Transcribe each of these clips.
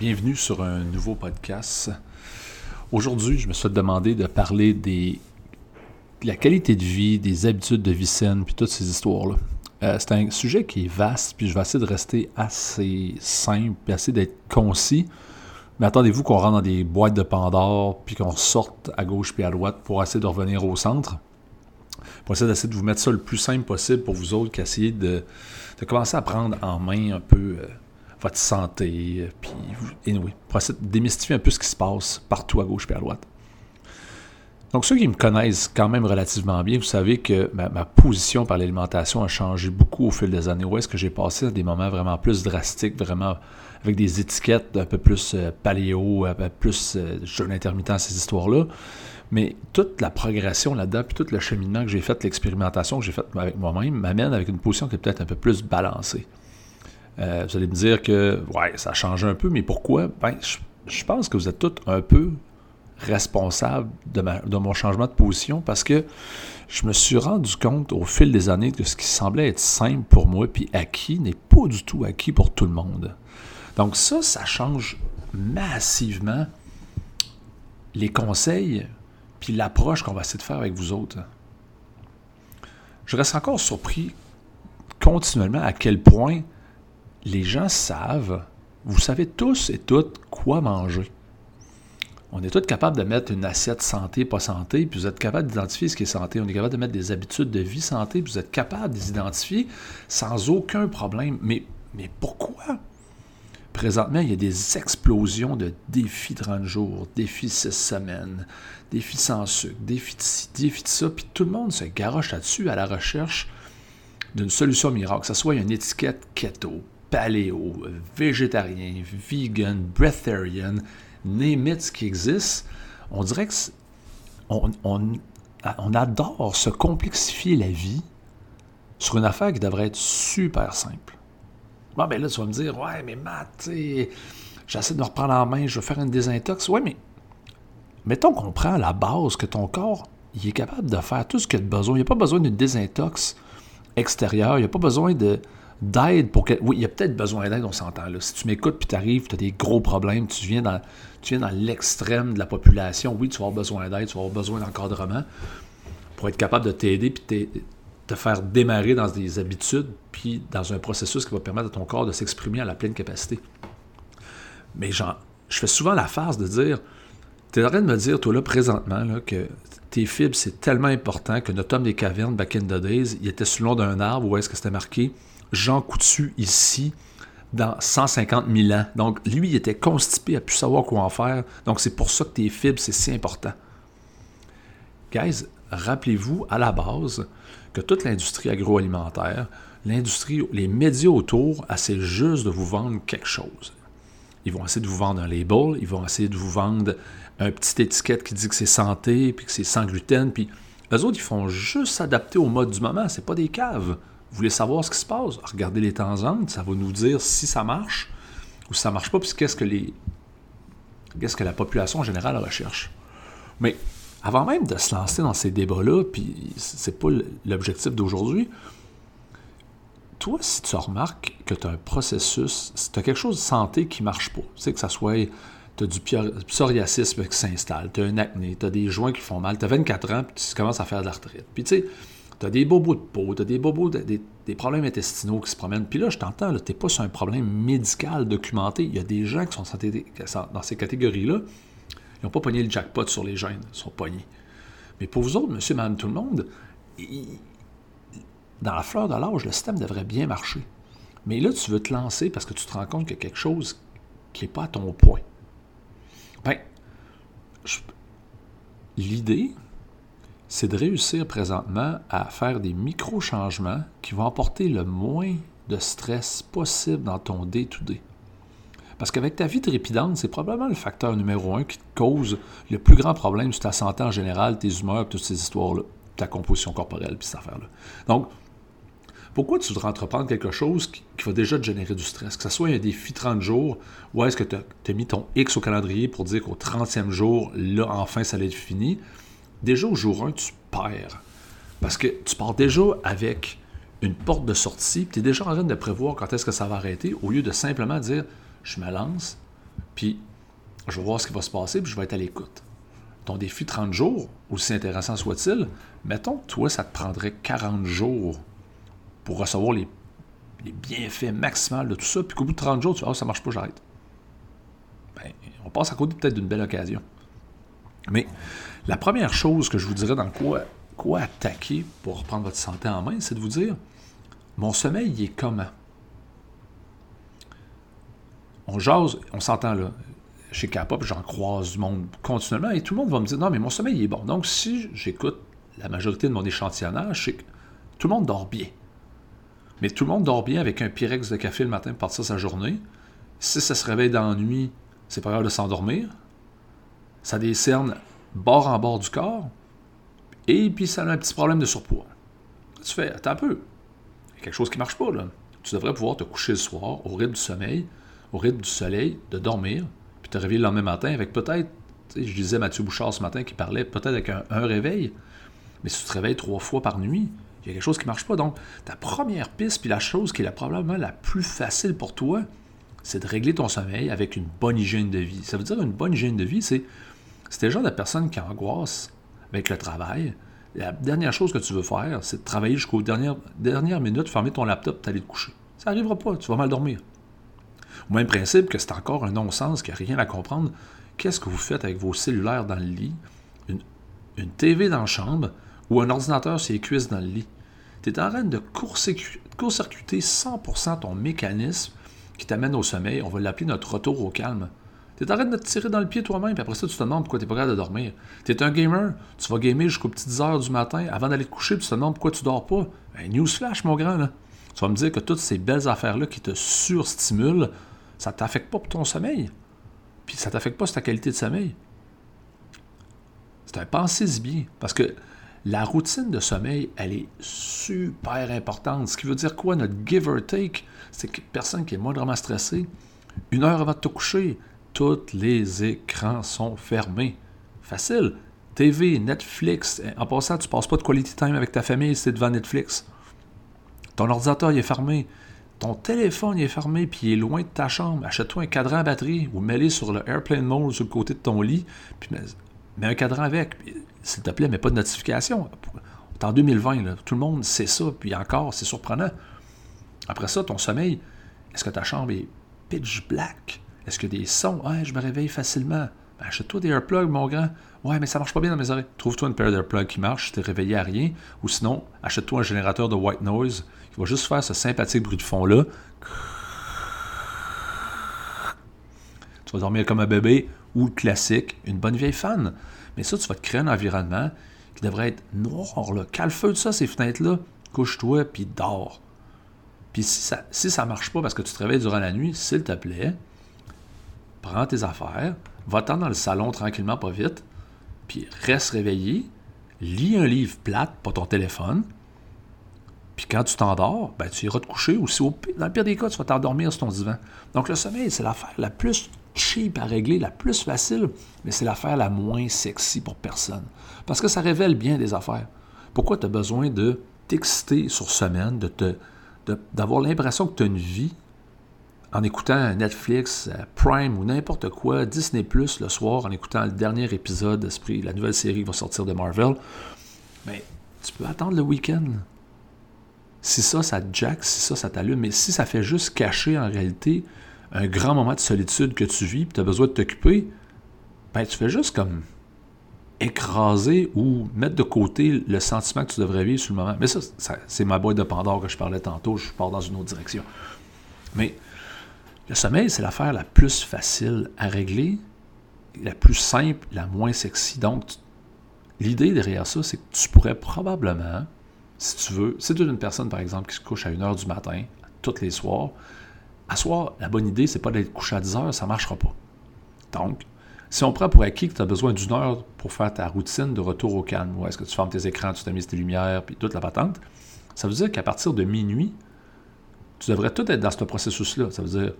bienvenue sur un nouveau podcast. Aujourd'hui, je me suis demandé de parler de la qualité de vie, des habitudes de vie saine, puis toutes ces histoires-là. Euh, c'est un sujet qui est vaste, puis je vais essayer de rester assez simple, puis essayer d'être concis. Mais attendez-vous qu'on rentre dans des boîtes de Pandore, puis qu'on sorte à gauche puis à droite pour essayer de revenir au centre. Pour essayer d'essayer de vous mettre ça le plus simple possible pour vous autres, qu'essayer de, de commencer à prendre en main un peu euh, votre santé, euh, puis anyway, pour essayer de démystifier un peu ce qui se passe partout à gauche et à droite. Donc ceux qui me connaissent quand même relativement bien, vous savez que ma, position par l'alimentation a changé beaucoup au fil des années. Où est-ce que j'ai passé des moments vraiment plus drastiques, vraiment avec des étiquettes un peu plus euh, paléo, un peu plus euh, jeûne intermittent, ces histoires-là. Mais toute la progression là-dedans, puis tout le cheminement que j'ai fait, l'expérimentation que j'ai faite avec moi-même, m'amène avec une position qui est peut-être un peu plus balancée. Euh, vous allez me dire que, ouais, ça change un peu, mais pourquoi? Ben, je, pense que vous êtes tous un peu responsables de, de, mon changement de position parce que je me suis rendu compte au fil des années que ce qui semblait être simple pour moi puis acquis n'est pas du tout acquis pour tout le monde. Donc ça, ça change massivement les conseils puis l'approche qu'on va essayer de faire avec vous autres. Je reste encore surpris continuellement à quel point les gens savent, vous savez tous et toutes quoi manger. On est tous capables de mettre une assiette santé, pas santé, puis vous êtes capable d'identifier ce qui est santé. On est capable de mettre des habitudes de vie santé, puis vous êtes capable de les identifier sans aucun problème. Mais, mais pourquoi? Présentement, il y a des explosions de défis 30 jours, défis 6 semaines, défis sans sucre, défis de ci, défis de ça, puis tout le monde se garoche là-dessus à la recherche d'une solution miracle, que ce soit une étiquette keto, paléo, végétarien, vegan, breatharian, name ce qui existe, on dirait que on, adore se complexifier la vie sur une affaire qui devrait être super simple. Bon, ben là, tu vas me dire, ouais, mais Matt, j'essaie de me reprendre en main, je vais faire une désintox. Ouais, mais mettons qu'on prend la base que ton corps, il est capable de faire tout ce qu'il a besoin. Il n'y a pas besoin d'une désintox extérieure, il n'y a pas besoin de, d'aide pour que. Oui, il y a peut-être besoin d'aide, on s'entend. Si tu m'écoutes puis tu arrives, tu as des gros problèmes, tu viens dans, dans l'extrême de la population, oui, tu vas avoir besoin d'aide, tu vas avoir besoin d'encadrement pour être capable de t'aider puis te faire démarrer dans des habitudes puis dans un processus qui va permettre à ton corps de s'exprimer à la pleine capacité. Mais genre, je fais souvent la phase de dire tu es en train de me dire, toi là, présentement, que tes fibres, c'est tellement important que notre homme des cavernes, back in the days, il était sous le d'un arbre où est-ce que c'était marqué Jean Coutu ici dans 150 000 ans. Donc, lui, il était constipé, a pu savoir quoi en faire. Donc, c'est pour ça que tes fibres, c'est si important. Guys, rappelez-vous à la base que toute l'industrie agroalimentaire, l'industrie, les médias autour, essaient juste de vous vendre quelque chose. Ils vont essayer de vous vendre un label, ils vont essayer de vous vendre un petit étiquette qui dit que c'est santé, puis que c'est sans gluten, puis eux autres, ils font juste s'adapter au mode du moment, c'est pas des caves. Vous voulez savoir ce qui se passe? Regardez les tendances, ça va nous dire si ça marche ou si ça marche pas, puis qu'est-ce que les qu'est-ce que la population en général recherche. Mais avant même de se lancer dans ces débats-là, puis c'est pas l'objectif d'aujourd'hui, toi, si tu remarques que tu as un processus, si tu as quelque chose de santé qui marche pas, tu sais, que ça soit, tu as du psoriasis qui s'installe, tu as un acné, tu as des joints qui font mal, tu as 24 ans, puis tu commences à faire de l'arthrite. Puis tu sais, tu as des bobos de peau, tu as des bobos, des, problèmes intestinaux qui se promènent. Puis là, je t'entends, tu n'es pas sur un problème médical documenté. Il y a des gens qui sont dans ces catégories-là, ils n'ont pas pogné le jackpot sur les gènes, ils sont pognés. Mais pour vous autres, monsieur, madame, tout le monde, dans la fleur de l'âge, le système devrait bien marcher. Mais là, tu veux te lancer parce que tu te rends compte qu'il y a quelque chose qui n'est pas à ton point. Ben, l'idée, c'est de réussir présentement à faire des micro-changements qui vont apporter le moins de stress possible dans ton day-to-day. Parce qu'avec ta vie trépidante, c'est probablement le facteur numéro un qui te cause le plus grand problème sur ta santé en général, tes humeurs, toutes ces histoires-là, ta composition corporelle, puis cette affaire-là. Donc, pourquoi tu voudrais entreprendre quelque chose qui, va déjà te générer du stress? Que ce soit un défi 30 jours, ou est-ce que tu as, mis ton X au calendrier pour dire qu'au 30e jour, là, enfin, ça allait être fini? Déjà au jour 1, tu perds. Parce que tu pars déjà avec une porte de sortie, tu es déjà en train de prévoir quand est-ce que ça va arrêter, au lieu de simplement dire je me lance, Puis, je vais voir ce qui va se passer, puis je vais être à l'écoute. Ton défi 30 jours, aussi intéressant soit-il, mettons toi, ça te prendrait 40 jours pour recevoir les, bienfaits maximaux de tout ça, puis qu'au bout de 30 jours, tu vois, ah, ça marche pas, j'arrête. Ben, on passe à côté peut-être d'une belle occasion. Mais la première chose que je vous dirais dans quoi, attaquer pour reprendre votre santé en main, c'est de vous dire mon sommeil il est comment? On jase, on s'entend là. Chez K-pop, j'en croise du monde continuellement et tout le monde va me dire non, mais mon sommeil il est bon. Donc, si j'écoute la majorité de mon échantillonnage, tout le monde dort bien. Mais tout le monde dort bien avec un Pyrex de café le matin pour partir sa journée. Si ça se réveille dans la nuit, c'est pas grave de s'endormir. Ça décerne bord en bord du corps. Et puis ça a un petit problème de surpoids. Tu fais, attends un peu. Il y a quelque chose qui ne marche pas là. Tu devrais pouvoir te coucher le soir au rythme du sommeil, au rythme du soleil, de dormir, puis te réveiller le lendemain matin avec peut-être, je disais Mathieu Bouchard ce matin qui parlait peut-être avec un, réveil, mais si tu te réveilles trois fois par nuit, il y a quelque chose qui ne marche pas. Donc, ta première piste, puis la chose qui est probablement la plus facile pour toi, c'est de régler ton sommeil avec une bonne hygiène de vie. Ça veut dire une bonne hygiène de vie, c'est c'est le genre de personne qui angoisse avec le travail. La dernière chose que tu veux faire, c'est de travailler jusqu'aux dernières, minutes, fermer ton laptop, t'aller te coucher. Ça n'arrivera pas, tu vas mal dormir. Au même principe que c'est encore un non-sens, qu'il n'y a rien à comprendre. Qu'est-ce que vous faites avec vos cellulaires dans le lit, une, une TV dans la chambre ou un ordinateur sur les cuisses dans le lit? Tu es en train de court-circuiter 100% ton mécanisme qui t'amène au sommeil. On va l'appeler notre retour au calme. Tu es en de te tirer dans le pied toi-même, puis après ça, tu te demandes pourquoi tu n'es pas capable de dormir. Tu es un gamer, tu vas gamer jusqu'aux petites heures du matin avant d'aller te coucher, puis tu te demandes pourquoi tu dors pas. Ben, newsflash, mon grand, là. Tu vas me dire que toutes ces belles affaires-là qui te surstimulent, ça t'affecte pas pour ton sommeil. Puis ça t'affecte pas sur ta qualité de sommeil. C'est un pensée bien. Parce que la routine de sommeil, elle est super importante. Ce qui veut dire quoi? Notre give or take, c'est que personne qui est moindrement stressé, une heure avant de te coucher, tous les écrans sont fermés. Facile. TV, Netflix. En passant, tu passes pas de quality time avec ta famille, c'est devant Netflix. Ton ordinateur, est fermé. Ton téléphone, est fermé, puis il est loin de ta chambre. Achète-toi un cadran à batterie ou mets-le sur le airplane mode sur le côté de ton lit, puis mets, un cadran avec. S'il te plaît, mets pas de notification. On en 2020, tout le monde sait ça, puis encore, c'est surprenant. Après ça, ton sommeil, est-ce que ta chambre est pitch black? Est-ce que des sons? Ouais, je me réveille facilement. Ben, achète-toi des earplugs, mon grand. Ouais, mais ça marche pas bien dans mes oreilles. Trouve-toi une paire d'earplugs qui marche, t'es réveillé à rien. Ou sinon, achète-toi un générateur de white noise qui va juste faire ce sympathique bruit de fond-là. Tu vas dormir comme un bébé ou le classique, une bonne vieille fan. Mais ça, tu vas te créer un environnement qui devrait être noir. Là. Cale feu de ça, ces fenêtres-là. Couche-toi, puis dors. Puis si ça ne si ça marche pas parce que tu te réveilles durant la nuit, s'il te plaît, prends tes affaires, va-t'en dans le salon tranquillement, pas vite, puis reste réveillé, lis un livre plate, pas ton téléphone, puis quand tu t'endors, ben, tu iras te coucher ou si dans le pire des cas, tu vas t'endormir sur ton divan. Donc le sommeil, c'est l'affaire la plus cheap à régler, la plus facile, mais c'est l'affaire la moins sexy pour personne. Parce que ça révèle bien des affaires. Pourquoi tu as besoin de t'exciter sur semaine, de te d'avoir l'impression que tu as une vie en écoutant Netflix, euh, Prime ou n'importe quoi, Disney Plus le soir, en écoutant le dernier épisode, la nouvelle série qui va sortir de Marvel, mais tu peux attendre le week-end. Si ça, ça te jack, si ça, ça t'allume, mais si ça fait juste cacher en réalité un grand moment de solitude que tu vis, et tu as besoin de t'occuper, ben tu fais juste comme écraser ou mettre de côté le sentiment que tu devrais vivre sur le moment. Mais ça, ça c'est ma boîte de Pandore que je parlais tantôt, je pars dans une autre direction. Mais le sommeil, c'est l'affaire la plus facile à régler, la plus simple, la moins sexy. Donc, l'idée derrière ça, c'est que tu pourrais probablement, si tu veux, si tu es une personne, par exemple, qui se couche à 1h du matin, tous les soirs, à soir, la bonne idée, c'est pas d'être couché à 10 heures, ça ne marchera pas. Donc, si on prend pour acquis que tu as besoin d'une heure pour faire ta routine de retour au calme, ou est-ce que tu fermes tes écrans, tu mis tes lumières, puis toute la patente, ça veut dire qu'à partir de minuit, tu devrais tout être dans ce processus-là. Ça veut dire,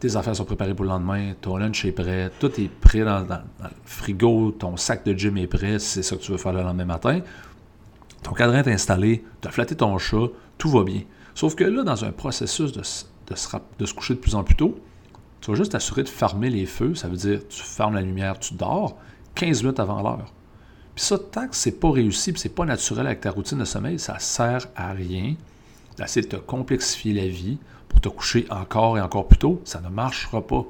tes affaires sont préparées pour le lendemain, ton lunch est prêt, tout est prêt dans, le frigo, ton sac de gym est prêt c'est ça que tu veux faire le lendemain matin. Ton cadran est installé, tu as flatté ton chat, tout va bien. Sauf que là, dans un processus de, de, se, coucher de plus en plus tôt, Tu vas juste t'assurer de fermer les feux, ça veut dire tu fermes la lumière, tu dors 15 minutes avant l'heure. Puis ça, tant que c'est pas réussi, puis c'est pas naturel avec ta routine de sommeil, ça sert à rien d'essayer de te complexifier la vie pour te coucher encore et encore plus tôt. Ça ne marchera pas.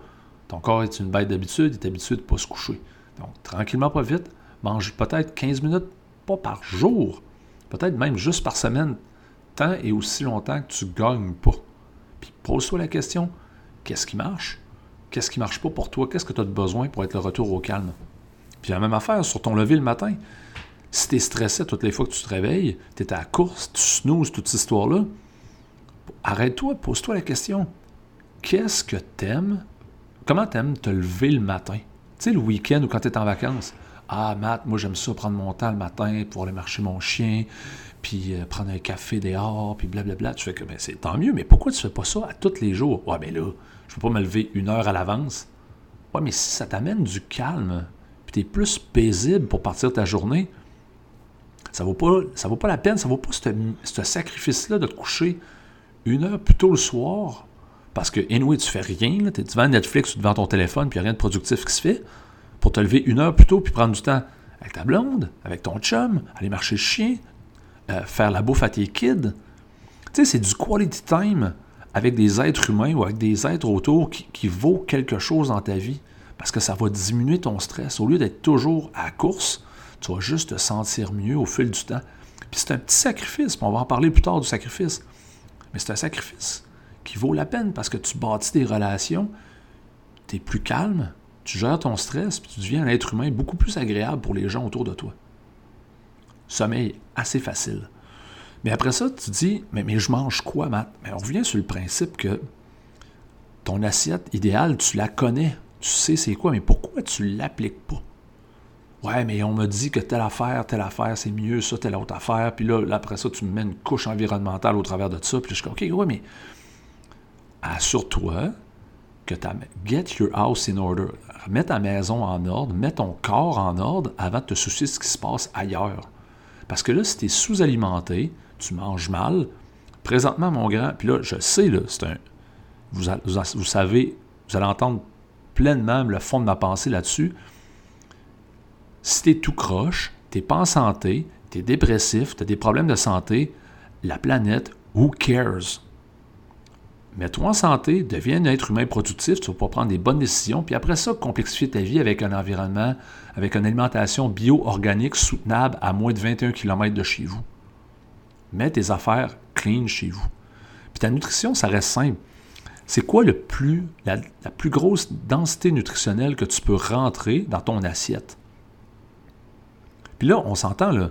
Ton corps est une bête d'habitude, il est habitué de ne pas se coucher. Donc, tranquillement, pas vite, mange peut-être 15 minutes, pas par jour, peut-être même juste par semaine, tant et aussi longtemps que tu ne gagnes pas. Puis pose-toi la question, qu'est-ce qui marche? Qu'est-ce qui ne marche pas pour toi? Qu'est-ce que tu as besoin pour être le retour au calme? Puis la même affaire sur ton lever le matin. Si tu es stressé toutes les fois que tu te réveilles, tu es à la course, tu snoozes toute cette histoire-là, arrête-toi, pose-toi la question. Qu'est-ce que t'aimes? Comment t'aimes te lever le matin? Tu sais, le week-end ou quand tu es en vacances. Ah, Matt, moi j'aime ça prendre mon temps le matin pour aller marcher mon chien, puis euh, prendre un café dehors, puis blablabla. Tu fais que ben, c'est tant mieux, mais pourquoi tu fais pas ça à tous les jours? Ouais, mais là, je peux pas me lever une heure à l'avance. Ouais, mais si ça t'amène du calme, tu es plus paisible pour partir ta journée, ça vaut pas, ça vaut pas la peine, ça vaut pas ce sacrifice-là de te coucher une heure plus tôt le soir, parce que, anyway, tu fais rien, tu es devant Netflix ou devant ton téléphone, puis rien de productif qui se fait, pour te lever une heure plus tôt, puis prendre du temps avec ta blonde, avec ton chum, aller marcher le chien, euh, faire la bouffe à tes kids. Tu sais, c'est du quality time avec des êtres humains ou avec des êtres autour qui, qui vaut quelque chose dans ta vie parce que ça va diminuer ton stress. Au lieu d'être toujours à course, tu vas juste te sentir mieux au fil du temps. Puis c'est un petit sacrifice, on va en parler plus tard du sacrifice. Mais c'est un sacrifice qui vaut la peine parce que tu bâtis des relations, tu es plus calme, tu gères ton stress, puis tu deviens un être humain beaucoup plus agréable pour les gens autour de toi. Sommeil assez facile. Mais après ça, tu dis, mais, mais je mange quoi, Matt? Mais on revient sur le principe que ton assiette idéale, tu la connais tu sais c'est quoi, mais pourquoi tu ne l'appliques pas? Ouais, mais on m'a dit que telle affaire, telle affaire, c'est mieux, ça, telle autre affaire. Puis là, après ça, tu me mets une couche environnementale au travers de ça. Puis je suis OK, ouais, mais assure-toi que tu get your house in order. Mets ta maison en ordre, mets ton corps en ordre avant de te soucier de ce qui se passe ailleurs. Parce que là, si tu es sous-alimenté, tu manges mal. Présentement, mon grand, puis là, je sais, là, c'est un. Vous savez, vous allez entendre pleinement le fond de ma pensée là-dessus. Si tu es tout croche, tu n'es pas en santé, tu es dépressif, tu as des problèmes de santé, la planète, who cares? Mets-toi en santé, deviens un être humain productif, tu vas pouvoir prendre des bonnes décisions, puis après ça, complexifier ta vie avec un environnement, avec une alimentation bio-organique soutenable à moins de 21 km de chez vous. Mets tes affaires clean chez vous. Puis ta nutrition, ça reste simple. C'est quoi le la, plus grosse densité nutritionnelle que tu peux rentrer dans ton assiette? Puis là, on s'entend, là.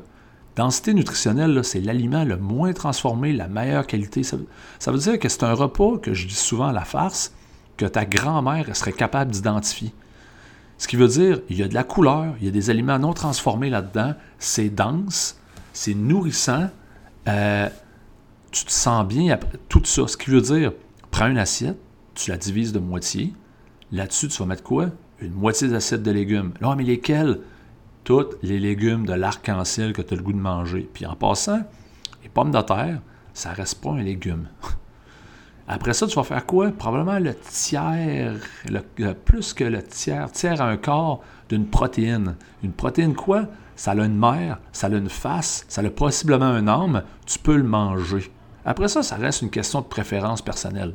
Densité nutritionnelle, c'est l'aliment le moins transformé, la meilleure qualité. Ça, veut dire que c'est un repas que je dis souvent à la farce, que ta grand-mère serait capable d'identifier. Ce qui veut dire, il y a de la couleur, il y a des aliments non transformés là-dedans, c'est dense, c'est nourrissant, euh, tu te sens bien après tout ça. Ce qui veut dire, Prends une assiette, tu la divises de moitié. Là-dessus, tu vas mettre quoi? Une moitié d'assiette de légumes. Là, mais lesquels? Tous les légumes de l'arc-en-ciel que tu as le goût de manger. Puis en passant, les pommes de terre, ça reste pas un légume. Après ça, tu vas faire quoi? Probablement le tiers, plus que le tiers, tiers à un quart d'une protéine. Une protéine quoi? Ça a une mère, ça a une face, ça a possiblement un âme, tu peux le manger. Après ça, ça reste une question de préférence personnelle.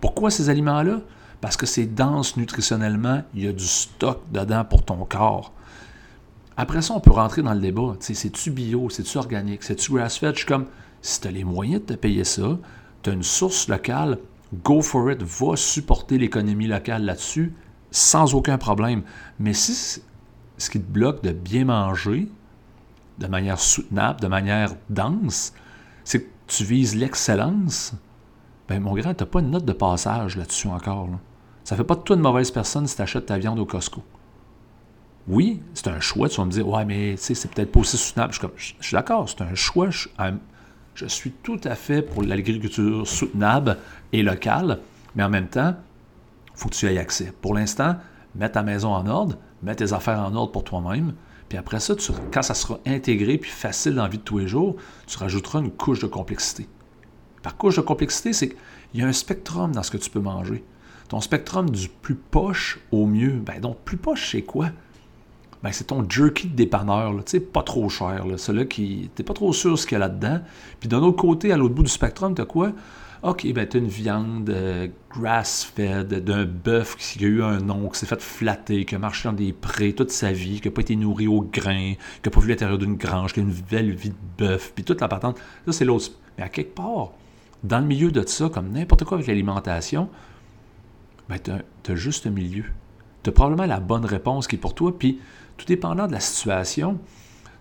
Pourquoi ces aliments-là? Parce que c'est dense nutritionnellement, il y a du stock dedans pour ton corps. Après ça, on peut rentrer dans le débat. C'est-tu bio, c'est-tu organique, c'est-tu grass-fed? Je suis comme, si tu as les moyens de te payer ça, tu as une source locale, go for it, va supporter l'économie locale là-dessus, sans aucun problème. Mais si ce qui te bloque de bien manger, de manière soutenable, de manière dense, c'est que tu vises l'excellence, ben mon grand, tu n'as pas une note de passage là-dessus encore. Ça ne fait pas de toi une mauvaise personne si tu achètes ta viande au Costco. Oui, c'est un choix. Tu vas me dire, ouais, mais c'est peut-être pas aussi soutenable. Je, suis d'accord, c'est un choix. Je, suis tout à fait pour l'agriculture soutenable et locale, mais en même temps, il faut que tu aies accès. Pour l'instant, mets ta maison en ordre, mets tes affaires en ordre pour toi-même, puis après ça, quand ça sera intégré puis facile dans la vie de tous les jours, tu rajouteras une couche de complexité. Par couche de complexité, c'est qu'il y a un spectrum dans ce que tu peux manger. Ton spectrum du plus poche au mieux. Ben donc, plus poche, c'est quoi? Ben, c'est ton jerky de dépanneur, tu sais, pas trop cher. Celui-là qui. T'es pas trop sûr ce qu'il y a là-dedans. Puis d'un autre côté, à l'autre bout du spectrum, t'as quoi? OK, ben t'as une viande euh, grass-fed d'un bœuf qui a eu un nom, qui s'est fait flatter, qui a marché dans des prés toute sa vie, qui n'a pas été nourri au grain, qui n'a pas vu l'intérieur d'une grange, qui a une belle vie de bœuf, puis toute la patente. Ça, c'est l'autre. Mais à quelque part, dans le milieu de ça, comme n'importe quoi avec l'alimentation, ben tu as, juste un milieu. Tu as probablement la bonne réponse qui est pour toi, puis tout dépendant de la situation,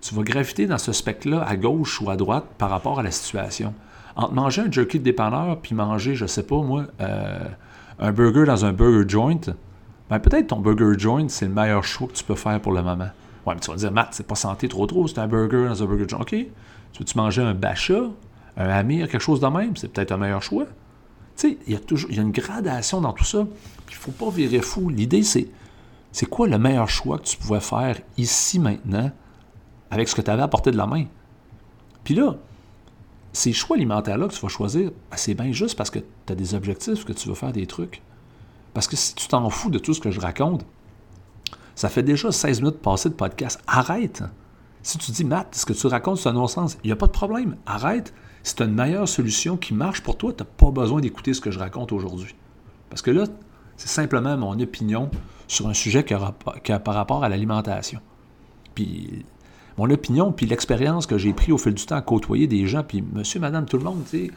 tu vas graviter dans ce spectre-là à gauche ou à droite par rapport à la situation entre manger un jerky de dépanneur puis manger, je sais pas moi, euh, un burger dans un burger joint, ben peut-être ton burger joint, c'est le meilleur choix que tu peux faire pour le moment. Ouais, mais tu vas dire, Matt, c'est pas santé trop trop, c'est un burger dans un burger joint. OK. Tu veux-tu manger un bacha, un amir, quelque chose de même? C'est peut-être un meilleur choix. Tu sais, il y a toujours y a une gradation dans tout ça. Il faut pas virer fou. L'idée, c'est c'est quoi le meilleur choix que tu pouvais faire ici, maintenant, avec ce que tu avais à portée de la main? Puis là, ces choix alimentaires-là que tu vas choisir, ben, c'est bien juste parce que tu as des objectifs, que tu veux faire des trucs. Parce que si tu t'en fous de tout ce que je raconte, ça fait déjà 16 minutes passées de podcast. Arrête! Si tu dis, Matt, ce que tu racontes, c'est un non-sens, il n'y a pas de problème. Arrête. C'est une meilleure solution qui marche pour toi. Tu n'as pas besoin d'écouter ce que je raconte aujourd'hui. Parce que là, c'est simplement mon opinion sur un sujet qui a, par rapport à l'alimentation. Puis mon opinion, puis l'expérience que j'ai pris au fil du temps à côtoyer des gens, puis monsieur, madame, tout le monde, tu sais,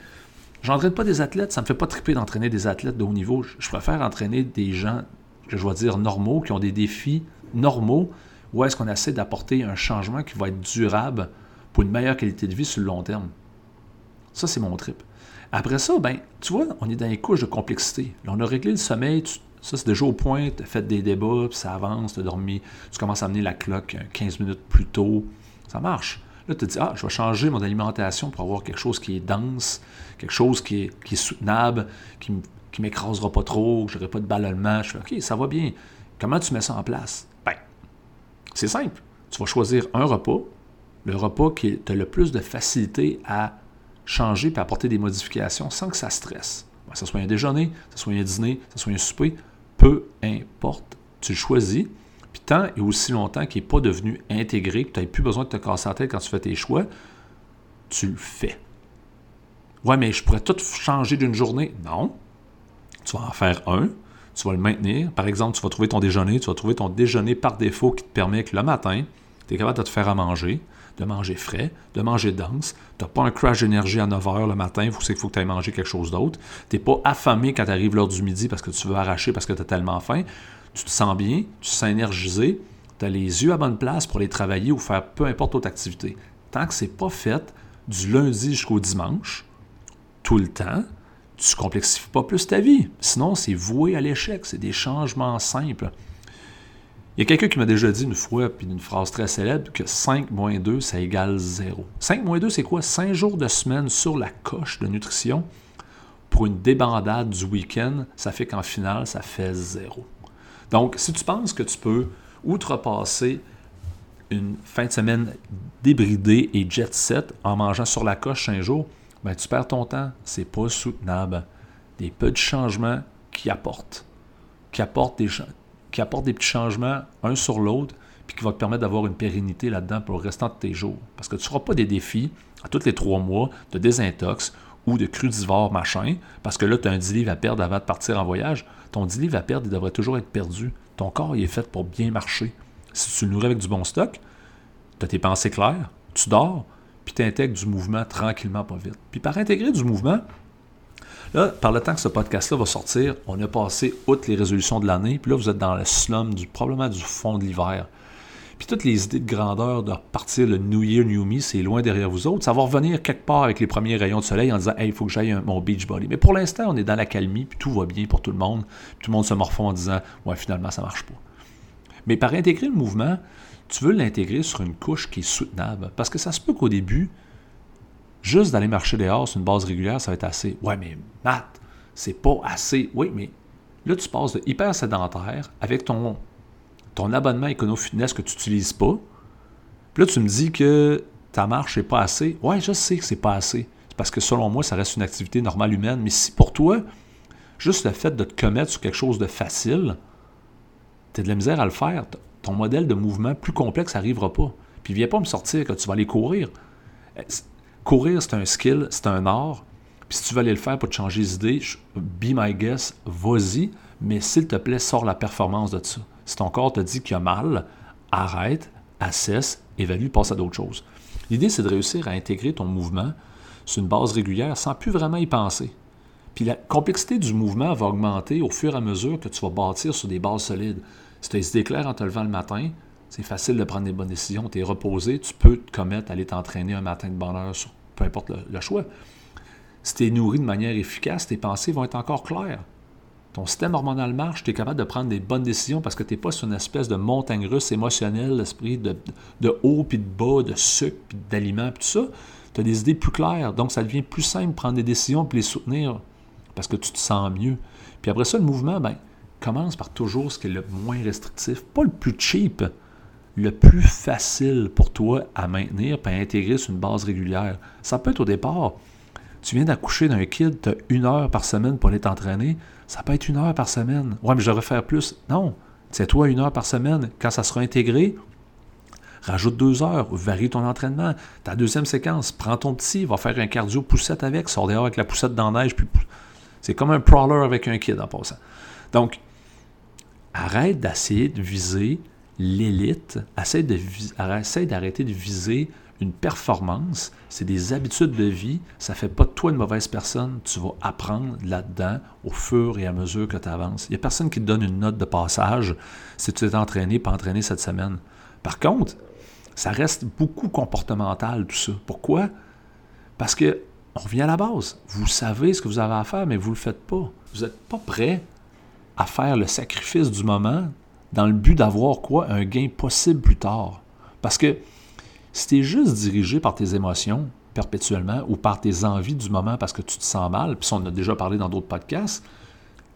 j'entraîne pas des athlètes, ça me fait pas triper d'entraîner des athlètes de haut niveau. Je préfère entraîner des gens, que je dois dire normaux, qui ont des défis normaux, où est-ce qu'on essaie d'apporter un changement qui va être durable pour une meilleure qualité de vie sur le long terme. Ça, c'est mon trip. Après ça, ben, tu vois, on est dans les couches de complexité. Là, on a réglé le sommeil, ça, c'est déjà au point, tu as fait des débats, puis ça avance, tu as dormi, tu commences à amener la cloque 15 minutes plus tôt. Ça marche. Là, tu te dis, ah, je vais changer mon alimentation pour avoir quelque chose qui est dense, quelque chose qui est, soutenable, qui ne m'écrasera pas trop, que je n'aurai pas de ballonnement. Je fais, OK, ça va bien. Comment tu mets ça en place? Ben, c'est simple. Tu vas choisir un repas, le repas qui a le plus de facilité à changer et apporter des modifications sans que ça stresse. Ben, ce soit un déjeuner, que ce soit un dîner, que ce soit un souper, peu importe, tu choisis. Puis tant et aussi longtemps qu'il n'est pas devenu intégré, que tu n'as plus besoin de te casser la tête quand tu fais tes choix, tu le fais. Ouais, mais je pourrais tout changer d'une journée. Non. Tu vas en faire un, tu vas le maintenir. Par exemple, tu vas trouver ton déjeuner, tu vas trouver ton déjeuner par défaut qui te permet que le matin, tu es capable de te faire à manger, de manger frais, de manger dense. Tu n'as pas un crash d'énergie à 9 h le matin, il faut, que tu ailles manger quelque chose d'autre. Tu n'es pas affamé quand tu arrives l'heure du midi parce que tu veux arracher parce que tu as tellement faim. Tu te sens bien, tu sens énergisé, tu as les yeux à bonne place pour aller travailler ou faire peu importe autre activité. Tant que ce n'est pas fait du lundi jusqu'au dimanche, tout le temps, tu ne complexifies pas plus ta vie. Sinon, c'est voué à l'échec. C'est des changements simples. Il y a quelqu'un qui m'a déjà dit une fois, puis une phrase très célèbre, que 5 moins 2, ça égale 0. 5 moins 2, c'est quoi? 5 jours de semaine sur la coche de nutrition pour une débandade du week-end, ça fait qu'en finale, ça fait 0. Donc, si tu penses que tu peux outrepasser une fin de semaine débridée et jet set en mangeant sur la coche 5 jours, ben, tu perds ton temps. C'est pas soutenable. Des petits changements qui apportent. Qui apportent des, qui apporte des petits changements un sur l'autre, puis qui va te permettre d'avoir une pérennité là-dedans pour le restant de tes jours. Parce que tu ne pas des défis à tous les trois mois de désintox ou de crudivore machin, parce que là, tu as un 10 livres à perdre avant de partir en voyage. Ton 10 livres à perdre, il devrait toujours être perdu. Ton corps, il est fait pour bien marcher. Si tu le nourris avec du bon stock, tu as tes pensées claires, tu dors, puis tu intègres du mouvement tranquillement, pas vite. Puis par intégrer du mouvement, Là, par le temps que ce podcast-là va sortir, on a passé outre les résolutions de l'année, puis là, vous êtes dans le slum, du, probablement du fond de l'hiver. Puis toutes les idées de grandeur de repartir le New Year, New Me, c'est loin derrière vous autres. Ça va revenir quelque part avec les premiers rayons de soleil en disant Hey, il faut que j'aille mon beach body. Mais pour l'instant, on est dans la calmie, puis tout va bien pour tout le monde. tout le monde se morfond en disant Ouais, finalement, ça marche pas. Mais par intégrer le mouvement, tu veux l'intégrer sur une couche qui est soutenable. Parce que ça se peut qu'au début, Juste d'aller marcher dehors sur une base régulière, ça va être assez. Ouais, mais Matt, c'est pas assez. Oui, mais là, tu passes de hyper sédentaire avec ton, ton abonnement Econo-Fitness que tu n'utilises pas. Puis là, tu me dis que ta marche n'est pas assez. Ouais, je sais que c'est pas assez. C'est parce que selon moi, ça reste une activité normale humaine. Mais si pour toi, Juste le fait de te commettre sur quelque chose de facile, tu as de la misère à le faire. Ton modèle de mouvement plus complexe n'arrivera pas. Puis viens pas me sortir que tu vas aller courir. Courir, c'est un skill, c'est un art. Puis si tu veux aller le faire pour te changer les idées, be my guest, vas-y, mais s'il te plaît, sors la performance de ça. Si ton corps te dit qu'il y a mal, arrête, assesse, évalue, passe à d'autres choses. L'idée, c'est de réussir à intégrer ton mouvement sur une base régulière sans plus vraiment y penser. Puis la complexité du mouvement va augmenter au fur et à mesure que tu vas bâtir sur des bases solides. Si tu as les idées en te levant le matin, c'est facile de prendre des bonnes décisions. Tu es reposé, tu peux te commettre à aller t'entraîner un matin de bonne heure, sur, peu importe le, choix. Si tu es nourri de manière efficace, tes pensées vont être encore claires. Ton système hormonal marche, tu es capable de prendre des bonnes décisions parce que tu n'es pas sur une espèce de montagne russe émotionnelle, l'esprit de, de, haut puis de bas, de sucre puis d'aliments, tout ça. Tu as des idées plus claires. Donc, ça devient plus simple de prendre des décisions et les soutenir parce que tu te sens mieux. Puis après ça, le mouvement, ben, commence par toujours ce qui est le moins restrictif, pas le plus cheap, le plus facile pour toi à maintenir et à intégrer sur une base régulière. Ça peut être au départ, tu viens d'accoucher d'un kid, tu as une heure par semaine pour aller t'entraîner, ça peut être une heure par semaine. Ouais, mais je devrais faire plus. Non, c'est toi une heure par semaine. Quand ça sera intégré, rajoute deux heures, varie ton entraînement. Ta deuxième séquence, prends ton petit, va faire un cardio poussette avec, sors dehors avec la poussette dans la neige, puis c'est comme un prowler avec un kid en passant. Donc, arrête d'essayer de viser l'élite, essaie d'arrêter de viser une performance, c'est des habitudes de vie, ça ne fait pas de toi une mauvaise personne, tu vas apprendre là-dedans au fur et à mesure que tu avances. Il n'y a personne qui te donne une note de passage si tu t'es entraîné, pas entraîné cette semaine. Par contre, ça reste beaucoup comportemental tout ça. Pourquoi? Parce que on revient à la base. Vous savez ce que vous avez à faire, mais vous ne le faites pas. Vous n'êtes pas prêt à faire le sacrifice du moment dans le but d'avoir quoi? Un gain possible plus tard. Parce que si tu es juste dirigé par tes émotions perpétuellement ou par tes envies du moment parce que tu te sens mal, puis on en a déjà parlé dans d'autres podcasts,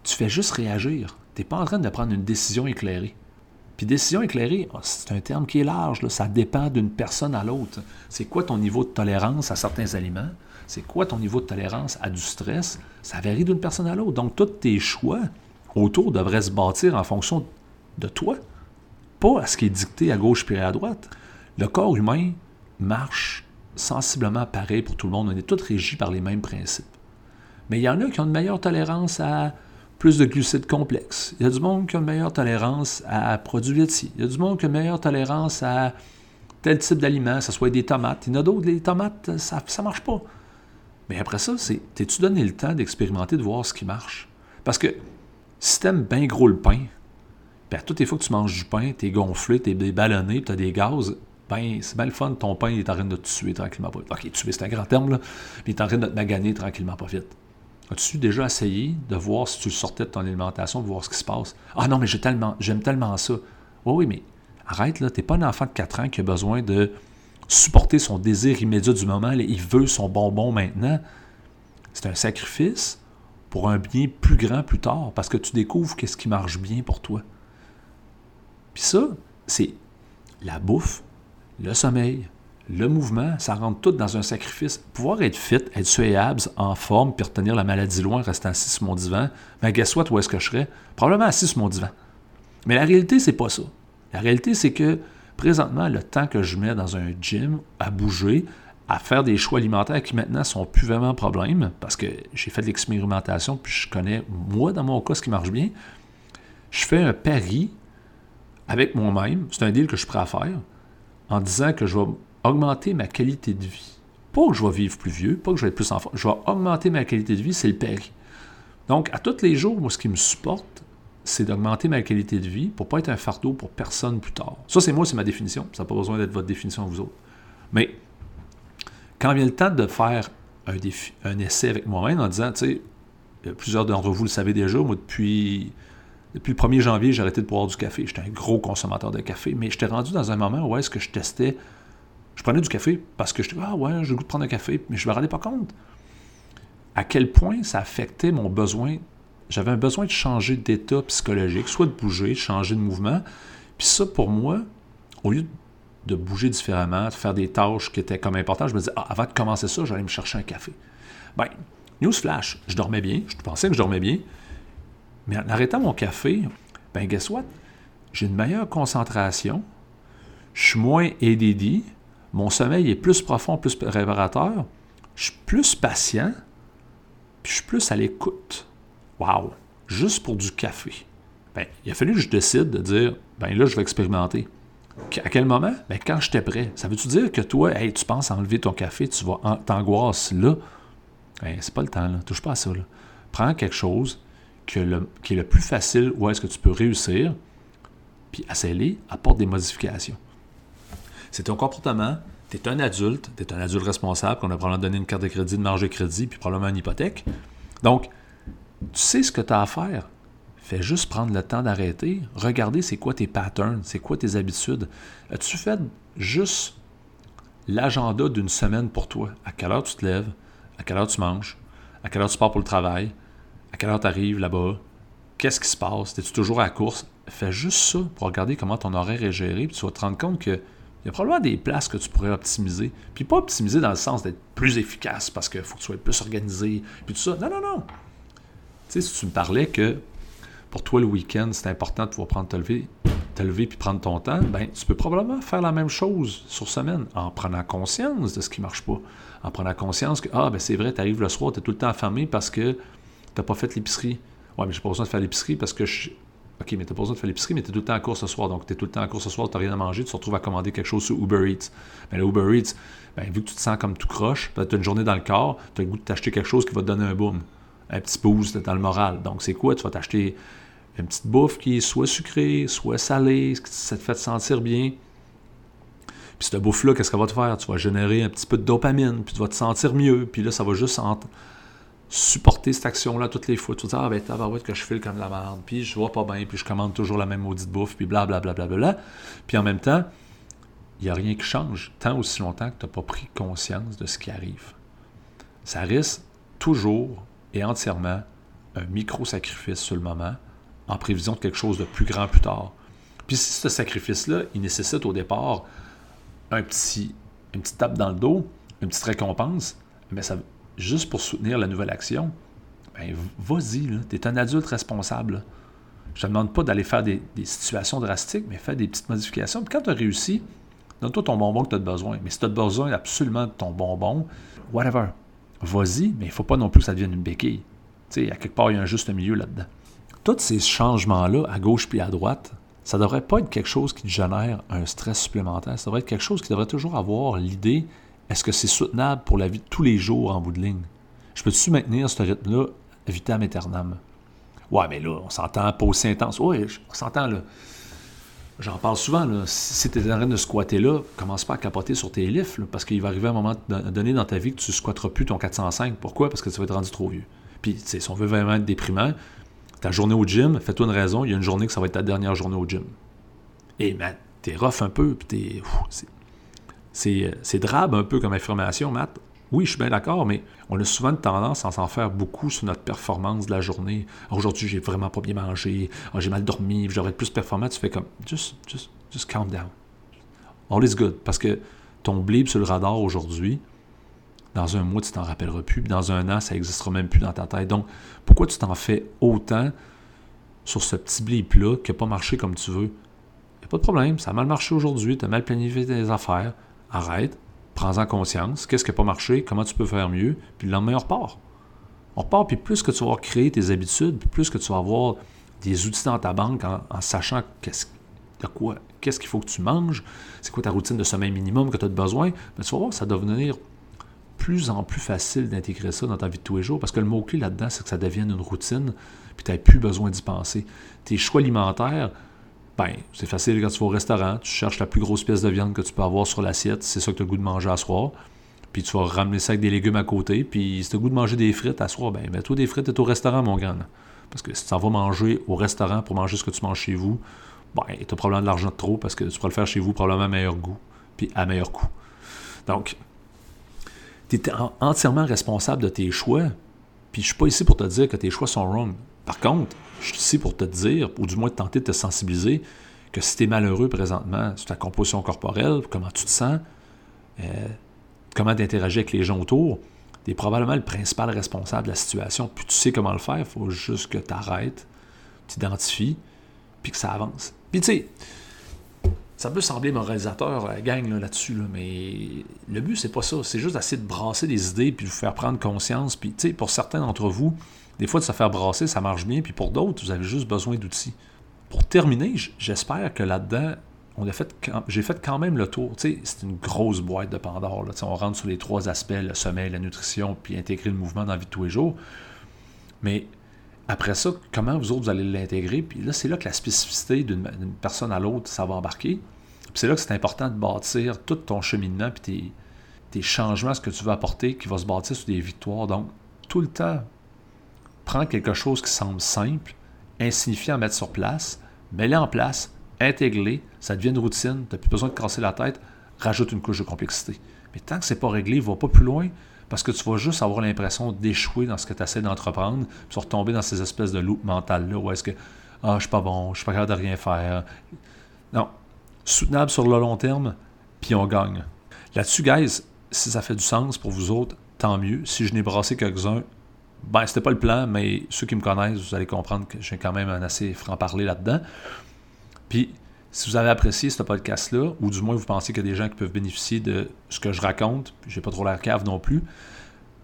tu fais juste réagir. Tu n'es pas en train de prendre une décision éclairée. Puis décision éclairée, ah, c'est un terme qui est large, ça dépend d'une personne à l'autre. C'est quoi ton niveau de tolérance à certains aliments? C'est quoi ton niveau de tolérance à du stress? Ça varie d'une personne à l'autre. Donc, tous tes choix autour devraient se bâtir en fonction de toi, pas à ce qui est dicté à gauche puis à droite. Le corps humain marche sensiblement pareil pour tout le monde. On est tous régis par les mêmes principes. Mais il y en a qui ont une meilleure tolérance à plus de glucides complexes. Il y a du monde qui a une meilleure tolérance à produits laitiers. Il y a du monde qui a une meilleure tolérance à tel type d'aliment, que ce soit des tomates. Il y en a d'autres, les tomates, ça ne marche pas. Mais après ça, c'est t'es-tu donné le temps d'expérimenter, de voir ce qui marche? Parce que si t'aimes bien gros le pain, puis toutes les fois que tu manges du pain, t'es gonflé, t'es ballonné, tu as des gaz, ben c'est bien le fun, ton pain il est en train de te tuer tranquillement pas vite. Ok, tuer c'est un grand terme, là, mais il est en train de te maganer tranquillement pas vite. As-tu déjà essayé de voir si tu le sortais de ton alimentation, de voir ce qui se passe? Ah non, mais j'aime tellement, tellement ça. Oui, oui, mais arrête, là, t'es pas un enfant de 4 ans qui a besoin de supporter son désir immédiat du moment. il veut son bonbon maintenant. C'est un sacrifice pour un bien plus grand plus tard, parce que tu découvres qu'est-ce qui marche bien pour toi. Puis ça, c'est la bouffe, le sommeil, le mouvement, ça rentre tout dans un sacrifice. Pouvoir être fit, être suéable, en forme, puis retenir la maladie loin, rester assis sur mon divan, mais guess what, où est-ce que je serais? Probablement assis sur mon divan. Mais la réalité, c'est pas ça. La réalité, c'est que présentement, le temps que je mets dans un gym, à bouger, à faire des choix alimentaires qui maintenant sont plus vraiment problème, parce que j'ai fait de l'expérimentation, puis je connais, moi, dans mon cas, ce qui marche bien, je fais un pari avec moi-même, c'est un deal que je suis prêt à faire, en disant que je vais augmenter ma qualité de vie. Pas que je vais vivre plus vieux, pas que je vais être plus enfant, je vais augmenter ma qualité de vie, c'est le pari. Donc, à tous les jours, moi, ce qui me supporte, c'est d'augmenter ma qualité de vie pour ne pas être un fardeau pour personne plus tard. Ça, c'est moi, c'est ma définition. Ça n'a pas besoin d'être votre définition, vous autres. Mais quand vient le temps de faire un, un essai avec moi-même en disant, tu sais, plusieurs d'entre vous le savez déjà, moi, depuis depuis le 1er janvier, j'ai arrêté de boire du café. J'étais un gros consommateur de café, mais j'étais rendu dans un moment où est-ce que je testais. Je prenais du café parce que je disais, ah ouais, j'ai le de prendre un café, mais je ne me rendais pas compte à quel point ça affectait mon besoin. J'avais un besoin de changer d'état psychologique, soit de bouger, de changer de mouvement. Puis ça, pour moi, au lieu de bouger différemment, de faire des tâches qui étaient comme importantes, je me disais, ah, avant de commencer ça, j'allais me chercher un café. Ben, newsflash, je dormais bien, je pensais que je dormais bien, Mais en arrêtant mon café, ben guess what? J'ai une meilleure concentration, je suis moins ADD, mon sommeil est plus profond, plus réparateur, je suis plus patient, puis je suis plus à l'écoute. Wow! Juste pour du café. Ben, il a fallu que je décide de dire, ben là, je vais expérimenter. À quel moment? Ben, quand j'étais prêt. Ça veut-tu dire que toi, hey, tu penses enlever ton café, tu vas t'angoisser là? Ben, c'est pas le temps, là. Touche pas à ça, là. Prends quelque chose qui est le plus facile où est-ce que tu peux réussir, puis essaye apporte des modifications. C'est ton comportement, tu es un adulte, tu es un adulte responsable, qu'on a probablement donné une carte de crédit, de marge de crédit, puis probablement une hypothèque. Donc, tu sais ce que tu as à faire. Fais juste prendre le temps d'arrêter, regarder c'est quoi tes patterns, c'est quoi tes habitudes. As-tu fait juste l'agenda d'une semaine pour toi? À quelle heure tu te lèves? À quelle heure tu manges? À quelle heure tu pars pour le travail? À quelle heure tu arrives là-bas? Qu'est-ce qui se passe? Es-tu toujours à la course? Fais juste ça pour regarder comment ton horaire est géré, puis tu vas te rendre compte que il y a probablement des places que tu pourrais optimiser. Puis pas optimiser dans le sens d'être plus efficace parce qu'il faut que tu sois plus organisé, puis tout ça. Non, non, non. Tu sais, si tu me parlais que pour toi, le week-end, c'est important de pouvoir prendre te lever, te lever puis prendre ton temps, ben tu peux probablement faire la même chose sur semaine en prenant conscience de ce qui ne marche pas. En prenant conscience que, ah, ben c'est vrai, tu arrives le soir, tu es tout le temps affamé parce que tu n'as pas fait l'épicerie. Ouais, mais j'ai pas besoin de faire l'épicerie parce que je, OK, mais tu n'as pas besoin de faire l'épicerie, mais tu es tout le temps en course ce soir. Donc, tu es tout le temps en course ce soir, tu n'as rien à manger, tu te retrouves à commander quelque chose sur Uber Eats. Mais le Uber Eats, ben, vu que tu te sens comme tout croche, tu as une journée dans le corps, tu as le goût de t'acheter quelque chose qui va te donner un boom, un petit boost dans le moral. Donc, c'est quoi? Tu vas t'acheter une petite bouffe qui est soit sucrée, soit salée, ça te fait te sentir bien. Puis cette bouffe-là, qu'est-ce qu'elle va te faire? Tu vas générer un petit peu de dopamine, puis tu vas te sentir mieux. Puis là, ça va juste supporter cette action-là toutes les fois. Vas dire, ah ben, tabarouette que je file comme la merde, puis je vois pas bien, puis je commande toujours la même maudite bouffe, puis blablabla. Bla, bla, bla, bla. Puis en même temps, il n'y a rien qui change tant aussi longtemps que tu n'as pas pris conscience de ce qui arrive. Ça reste toujours et entièrement un micro-sacrifice sur le moment, en prévision de quelque chose de plus grand plus tard. Puis si ce sacrifice-là, il nécessite au départ un petit, une petite tape dans le dos, une petite récompense, mais ça, juste pour soutenir la nouvelle action, ben, vas-y, tu es un adulte responsable. Je ne te demande pas d'aller faire des, situations drastiques, mais fais des petites modifications. Quand tu as réussi, donne-toi ton bonbon que tu as besoin. Mais si tu as besoin absolument de ton bonbon, whatever, vas-y, mais il ne faut pas non plus que ça devienne une béquille. Tu sais, à quelque part, il y a un juste milieu là-dedans. Tous ces changements-là, à gauche puis à droite, ça ne devrait pas être quelque chose qui génère un stress supplémentaire. Ça devrait être quelque chose qui devrait toujours avoir l'idée est-ce que c'est soutenable pour la vie de tous les jours en bout de ligne? Je peux-tu maintenir ce rythme-là vitam aeternam? Ouais, mais là, on s'entend pas aussi intense. Oui, on s'entend là. J'en parle souvent, là. Si tu es en train de squatter là, commence pas à capoter sur tes lifts, parce qu'il va arriver un moment donné dans ta vie que tu squatteras plus ton 405. Pourquoi? Parce que tu vas être rendu trop vieux. Puis, si on veut vraiment être déprimant, ta journée au gym, fais-toi une raison, il y a une journée que ça va être ta dernière journée au gym. Et man, t'es rough un peu, puis t'es. Euh, c'est drabe un peu comme affirmation, Matt. Oui, je suis bien d'accord, mais on a souvent une tendance à s'en faire beaucoup sur notre performance de la journée. Aujourd'hui, j'ai vraiment pas bien mangé, ah, j'ai mal dormi, j'aurais plus performant. Tu fais comme, just, just, just calm down. All is good. Parce que ton blip sur le radar aujourd'hui, dans un mois, tu t'en rappelleras plus, dans un an, ça n'existera même plus dans ta tête. Donc, pourquoi tu t'en fais autant sur ce petit blip-là qui n'a pas marché comme tu veux? Il n'y a pas de problème, ça a mal marché aujourd'hui, tu as mal planifié tes affaires arrête, prends-en conscience, qu'est-ce qui n'a pas marché, comment tu peux faire mieux, puis le lendemain, on repart. On repart, puis plus que tu vas créer tes habitudes, plus que tu vas avoir des outils dans ta banque en, sachant qu'est-ce quoi, qu'est-ce qu'il faut que tu manges, c'est quoi ta routine de sommeil minimum que tu as besoin, mais ben, tu vas voir, ça va devenir plus en plus facile d'intégrer ça dans ta vie de tous les jours, parce que le mot-clé là-dedans, c'est que ça devienne une routine, puis tu n'as plus besoin d'y penser. Tes choix alimentaires, c'est facile quand tu vas au restaurant, tu cherches la plus grosse pièce de viande que tu peux avoir sur l'assiette, c'est ça que tu as le goût de manger à soir. Puis tu vas ramener ça avec des légumes à côté. Puis si tu as le goût de manger des frites à soir, ben mets-toi des frites, et au restaurant, mon grand. Parce que si tu en vas manger au restaurant pour manger ce que tu manges chez vous, ben, tu as probablement de l'argent de trop parce que tu pourras le faire chez vous probablement à meilleur goût, puis à meilleur coût. Donc, tu es entièrement responsable de tes choix. Puis je suis pas ici pour te dire que tes choix sont wrong. Par contre, je suis ici pour te dire, ou du moins tenter de te sensibiliser, que si tu es malheureux présentement sur ta composition corporelle, comment tu te sens, euh, comment tu avec les gens autour, tu es probablement le principal responsable de la situation. Puis tu sais comment le faire, il faut juste que tu arrêtes, t'identifies, puis que ça avance. Puis tu sais, ça peut sembler moralisateur, la gang là-dessus, là, mais le but, c'est pas ça. C'est juste d'essayer de brasser des idées, puis de vous faire prendre conscience. Puis, tu sais, pour certains d'entre vous, des fois, de se faire brasser, ça marche bien, puis pour d'autres, vous avez juste besoin d'outils. Pour terminer, j'espère que là-dedans, on a fait, j'ai fait quand même le tour. C'est une grosse boîte de Pandore. On rentre sur les trois aspects, le sommeil, la nutrition, puis intégrer le mouvement dans la vie de tous les jours. Mais après ça, comment vous autres, vous allez l'intégrer? Puis là, c'est là que la spécificité d'une personne à l'autre, ça va embarquer. Puis c'est là que c'est important de bâtir tout ton cheminement, puis tes, tes changements, ce que tu veux apporter, qui va se bâtir sur des victoires. Donc, tout le temps, prends quelque chose qui semble simple, insignifiant à mettre sur place, mets-le en place, intègre-les, ça devient une routine, tu n'as plus besoin de casser la tête, rajoute une couche de complexité. Mais tant que ce n'est pas réglé, va pas plus loin, parce que tu vas juste avoir l'impression d'échouer dans ce que tu essaies d'entreprendre, puis retomber dans ces espèces de loups mentales-là, où est-ce que Ah, je suis pas bon, je suis pas capable de rien faire. Non. Soutenable sur le long terme, puis on gagne. Là-dessus, guys, si ça fait du sens pour vous autres, tant mieux. Si je n'ai brassé quelques-uns, ben, c'était pas le plan, mais ceux qui me connaissent, vous allez comprendre que j'ai quand même un assez franc-parler là-dedans. Puis, si vous avez apprécié ce podcast-là, ou du moins vous pensez qu'il y a des gens qui peuvent bénéficier de ce que je raconte, puis j'ai pas trop l'air cave non plus,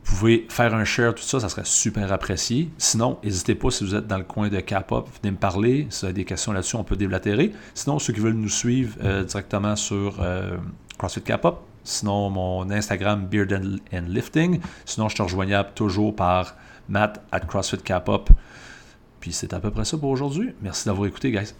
vous pouvez faire un share, tout ça, ça serait super apprécié. Sinon, n'hésitez pas si vous êtes dans le coin de Cap-Up, venez me parler. Si vous avez des questions là-dessus, on peut déblatérer. Sinon, ceux qui veulent nous suivre euh, directement sur euh, CrossFit Cap-Up, sinon mon Instagram Beard and Lifting. Sinon, je suis rejoignable toujours par Matt at CrossFit Cap-Up. Puis c'est à peu près ça pour aujourd'hui. Merci d'avoir écouté, guys.